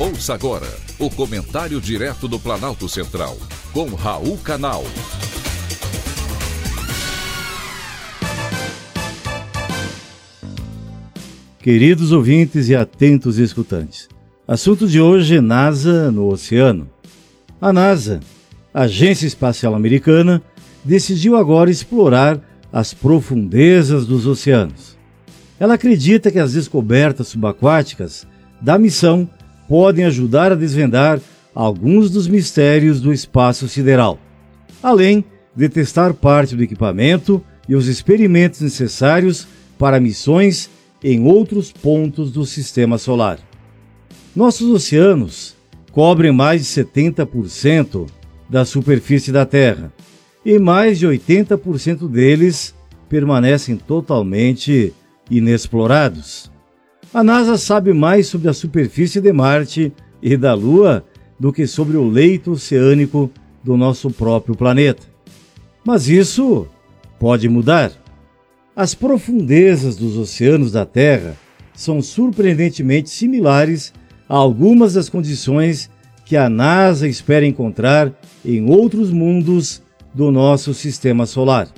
Ouça agora o comentário direto do Planalto Central, com Raul Canal. Queridos ouvintes e atentos escutantes, assunto de hoje NASA no oceano. A NASA, Agência Espacial Americana, decidiu agora explorar as profundezas dos oceanos. Ela acredita que as descobertas subaquáticas da missão podem ajudar a desvendar alguns dos mistérios do espaço sideral, além de testar parte do equipamento e os experimentos necessários para missões em outros pontos do sistema solar. Nossos oceanos cobrem mais de 70% da superfície da Terra e mais de 80% deles permanecem totalmente inexplorados. A NASA sabe mais sobre a superfície de Marte e da Lua do que sobre o leito oceânico do nosso próprio planeta. Mas isso pode mudar. As profundezas dos oceanos da Terra são surpreendentemente similares a algumas das condições que a NASA espera encontrar em outros mundos do nosso sistema solar.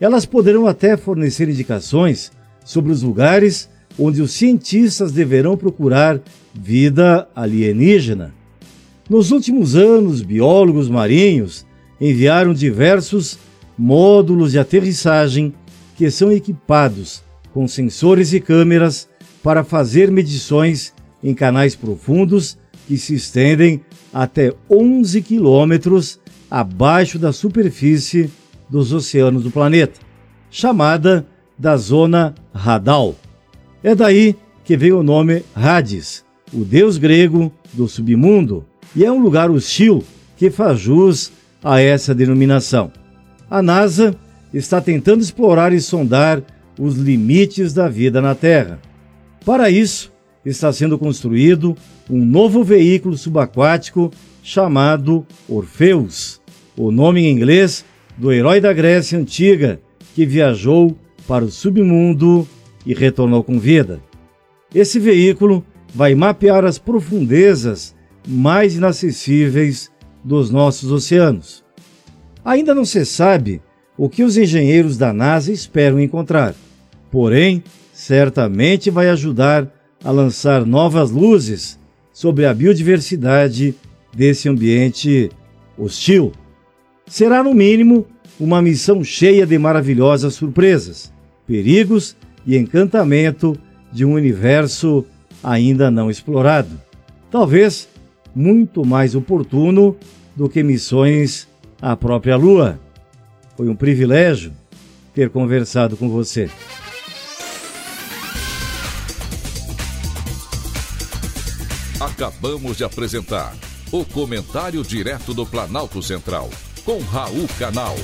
Elas poderão até fornecer indicações sobre os lugares onde os cientistas deverão procurar vida alienígena. Nos últimos anos, biólogos marinhos enviaram diversos módulos de aterrissagem que são equipados com sensores e câmeras para fazer medições em canais profundos que se estendem até 11 quilômetros abaixo da superfície dos oceanos do planeta, chamada da Zona Radal. É daí que vem o nome Hades, o deus grego do submundo, e é um lugar hostil que faz jus a essa denominação. A NASA está tentando explorar e sondar os limites da vida na Terra. Para isso, está sendo construído um novo veículo subaquático chamado Orpheus, o nome em inglês do herói da Grécia antiga que viajou para o submundo e retornou com vida. Esse veículo vai mapear as profundezas mais inacessíveis dos nossos oceanos. Ainda não se sabe o que os engenheiros da NASA esperam encontrar, porém, certamente vai ajudar a lançar novas luzes sobre a biodiversidade desse ambiente hostil. Será, no mínimo, uma missão cheia de maravilhosas surpresas, perigos e encantamento de um universo ainda não explorado. Talvez muito mais oportuno do que missões à própria Lua. Foi um privilégio ter conversado com você. Acabamos de apresentar o Comentário Direto do Planalto Central, com Raul Canal.